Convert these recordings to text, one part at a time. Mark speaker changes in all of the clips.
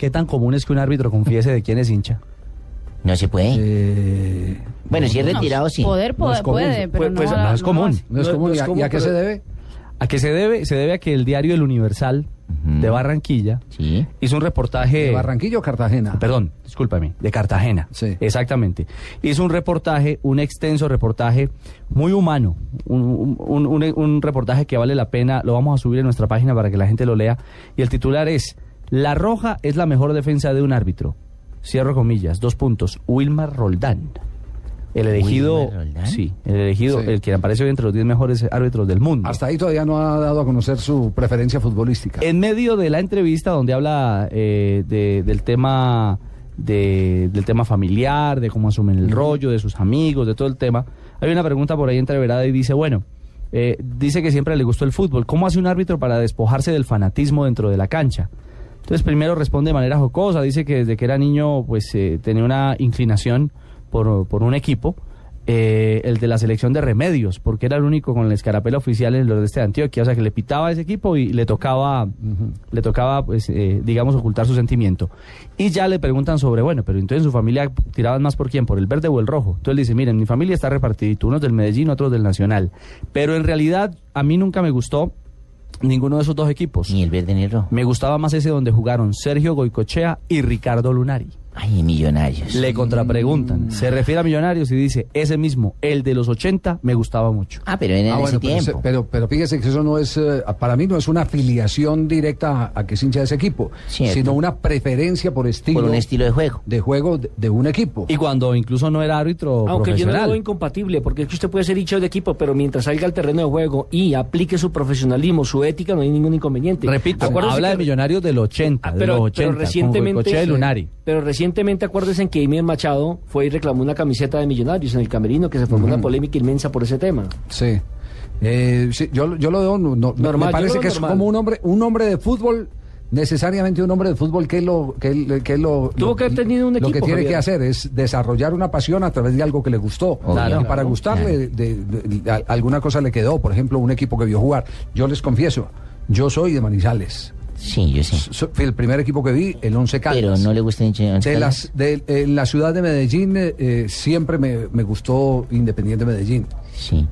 Speaker 1: ¿Qué tan común es que un árbitro confiese de quién es hincha?
Speaker 2: No se puede.
Speaker 1: Eh,
Speaker 2: bueno, si es retirado, sí.
Speaker 3: Poder,
Speaker 1: No es
Speaker 3: poder
Speaker 1: común.
Speaker 3: puede, pero
Speaker 1: Pues-
Speaker 3: no,
Speaker 1: pues, no es común.
Speaker 4: No es común.
Speaker 5: no
Speaker 4: ¿Y
Speaker 5: es
Speaker 4: a-
Speaker 5: común,
Speaker 4: ¿Y a qué se debe?
Speaker 1: ¿A qué se debe? Se debe a que el diario El Universal de Barranquilla
Speaker 2: Sí.
Speaker 1: hizo un reportaje...
Speaker 4: ¿De Barranquilla o Cartagena?
Speaker 1: Perdón, discúlpame, de Cartagena.
Speaker 4: Sí.
Speaker 1: Exactamente. Hizo un reportaje, un extenso reportaje muy humano, un, un- un- un reportaje que vale la pena, lo vamos a subir en nuestra página para que la gente lo lea. Y el titular es, La Roja es la mejor defensa de un árbitro. Cierro comillas, dos puntos. Wilmar Roldán. El elegido,
Speaker 2: ¿Wilmar Roldán?
Speaker 1: sí, el elegido,
Speaker 4: Sí.
Speaker 1: el que aparece hoy entre los 10 mejores árbitros del mundo.
Speaker 4: Hasta ahí todavía no ha dado a conocer su preferencia futbolística.
Speaker 1: En medio de la entrevista donde habla eh, de- del tema de- del tema familiar, de cómo asumen el rollo, de sus amigos, de todo el tema, hay una pregunta por ahí entreverada y dice, bueno, eh, dice que siempre le gustó el fútbol. ¿Cómo hace un árbitro para despojarse del fanatismo dentro de la cancha? Entonces primero responde de manera jocosa, dice que desde que era niño pues eh, tenía una inclinación por, por un equipo, eh, el de la selección de remedios, porque era el único con la escarapela oficial en el nordeste de Antioquia, o sea que le pitaba a ese equipo y le tocaba, le tocaba pues eh, digamos ocultar su sentimiento. Y ya le preguntan sobre, bueno, pero entonces en su familia tiraban más por quién, por el verde o el rojo. Entonces le dice, miren, mi familia está repartidito, unos del Medellín, otros del Nacional. Pero en realidad a mí nunca me gustó ninguno de esos dos equipos.
Speaker 2: Ni el verde ni el rojo.
Speaker 1: Me gustaba más ese donde jugaron Sergio Goicochea y Ricardo Lunari.
Speaker 2: Ay, millonarios.
Speaker 1: Le contrapreguntan, se refiere a Millonarios y dice, ese mismo, el de los 80, me gustaba mucho.
Speaker 2: Ah, pero en
Speaker 4: Ah,
Speaker 2: ese
Speaker 4: bueno, pero,
Speaker 2: tiempo.
Speaker 4: se- pero, pero fíjese que eso no es, eh, para mí no es una afiliación directa a, a que es hincha de ese equipo,
Speaker 2: Cierto.
Speaker 4: sino una preferencia por estilo,
Speaker 2: Por un estilo de juego.
Speaker 4: de juego de, de un equipo.
Speaker 1: Y cuando incluso no era árbitro
Speaker 5: Aunque yo no lo
Speaker 1: profesional.
Speaker 5: veo incompatible, porque es que usted puede ser hincha de equipo, pero mientras salga al terreno de juego y aplique su profesionalismo, su ética, no hay ningún inconveniente.
Speaker 1: Repito, habla
Speaker 5: que-
Speaker 1: de Millonarios del 80,
Speaker 5: Ah,
Speaker 1: de
Speaker 5: pero,
Speaker 1: los
Speaker 5: pero
Speaker 1: 80, con
Speaker 5: recientemente,
Speaker 1: y Lunari.
Speaker 5: pero recientemente acuérdense que Amy Machado fue y reclamó una camiseta de Millonarios en el camerino, que se formó una polémica inmensa por ese tema.
Speaker 4: Sí. Eh, sí, yo, yo lo veo, no- no-
Speaker 5: Normal,
Speaker 4: me parece que es como un hombre, un hombre de fútbol, necesariamente un hombre de fútbol que lo que, que lo
Speaker 5: Tuvo
Speaker 4: lo-
Speaker 5: que haber tenido un
Speaker 4: lo que
Speaker 5: equipo,
Speaker 4: tiene que hacer es desarrollar una pasión a través de algo que le gustó.
Speaker 2: Claro.
Speaker 4: y para gustarle de- de- de- a- alguna cosa le quedó por ejemplo un equipo que vio jugar. Yo les confieso yo soy de Manizales
Speaker 2: Sí, yo sí.
Speaker 4: So- fui el primer equipo que vi el Once Caldas
Speaker 2: Pero no le gusta ni Once
Speaker 4: de
Speaker 2: Caldas.
Speaker 4: las de, en la ciudad de Medellín eh, eh, siempre me, me gustó Independiente Medellín
Speaker 2: Sí.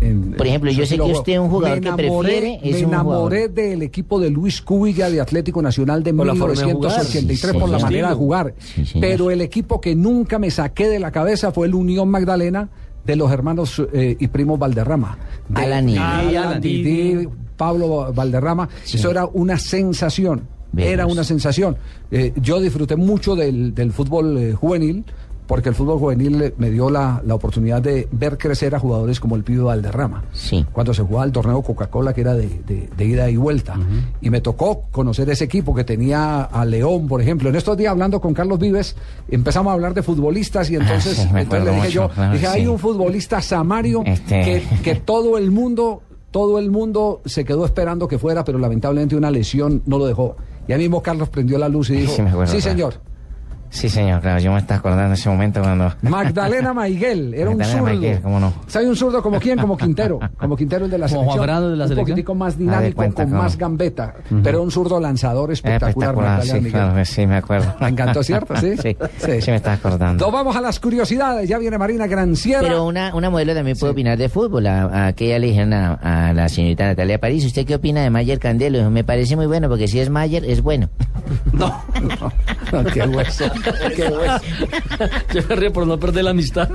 Speaker 4: En-
Speaker 2: Por ejemplo, yo sé que usted es un jugador
Speaker 4: Me
Speaker 2: que prefiere, es
Speaker 4: me enamoré del equipo de Luis Cúbilla de Atlético Nacional de
Speaker 5: Por la forma de
Speaker 4: 1983
Speaker 2: jugar.
Speaker 4: por la manera de jugar.
Speaker 2: Sí.
Speaker 4: Pero el equipo que nunca me saqué de la cabeza fue el Unión Magdalena de los hermanos eh, y primos Valderrama. De-
Speaker 2: Alan y-
Speaker 4: Alan,
Speaker 5: Alan,
Speaker 4: Didi,
Speaker 5: Didi.
Speaker 4: Pablo Valderrama. Eso era una sensación. Era una sensación. Eh, yo disfruté mucho del, del fútbol eh, juvenil porque el fútbol juvenil eh, me dio la, la oportunidad de ver crecer a jugadores como el Pibe Valderrama.
Speaker 2: Sí.
Speaker 4: Cuando se jugaba el torneo Coca-Cola, que era de, de- de ida y vuelta. Y me tocó conocer ese equipo que tenía a León, por ejemplo. En estos días, hablando con Carlos Vives, empezamos a hablar de futbolistas y entonces,
Speaker 2: Ah, sí,
Speaker 4: entonces le dije yo,
Speaker 2: claro,
Speaker 4: dije, hay un futbolista Samario
Speaker 2: Este-
Speaker 4: que, que todo el mundo todo el mundo se quedó esperando que fuera, pero lamentablemente una lesión no lo dejó. Y ahí mismo Carlos prendió la luz y dijo,
Speaker 2: Sí,
Speaker 4: señor,
Speaker 2: Sí, señor, claro. Yo me estaba acordando en ese momento cuando.
Speaker 4: Magdalena Maiguel, era un zurdo.
Speaker 2: Maiguel, ¿cómo no?
Speaker 4: ¿Sabe un zurdo como quién? Como Quintero. Como Quintero el de la
Speaker 1: Como
Speaker 4: selección.
Speaker 1: Juan Fernando de la
Speaker 4: un
Speaker 1: selección.
Speaker 4: poquitico más
Speaker 2: Ah, de
Speaker 4: dinámico,
Speaker 2: cuenta,
Speaker 4: con
Speaker 2: cómo.
Speaker 4: más gambeta. Pero un zurdo lanzador espectacular,
Speaker 2: Espectacular,
Speaker 4: Magdalena
Speaker 2: sí,
Speaker 4: Miguel.
Speaker 2: claro, sí, me acuerdo.
Speaker 4: Me encantó, ¿cierto? Sí.
Speaker 2: Sí, sí, me estaba acordando.
Speaker 4: Nos vamos a las curiosidades. Ya viene Marina Granciera.
Speaker 2: Pero una, una modelo también puede opinar de fútbol. A, a aquella le dijeron a, a la señorita Natalia París, ¿usted qué opina de Mayer Candelo? Me parece muy bueno, porque si es Mayer, es bueno.
Speaker 4: No, no, qué hueso. Qué hueso.
Speaker 5: Yo me río por no perder la amistad.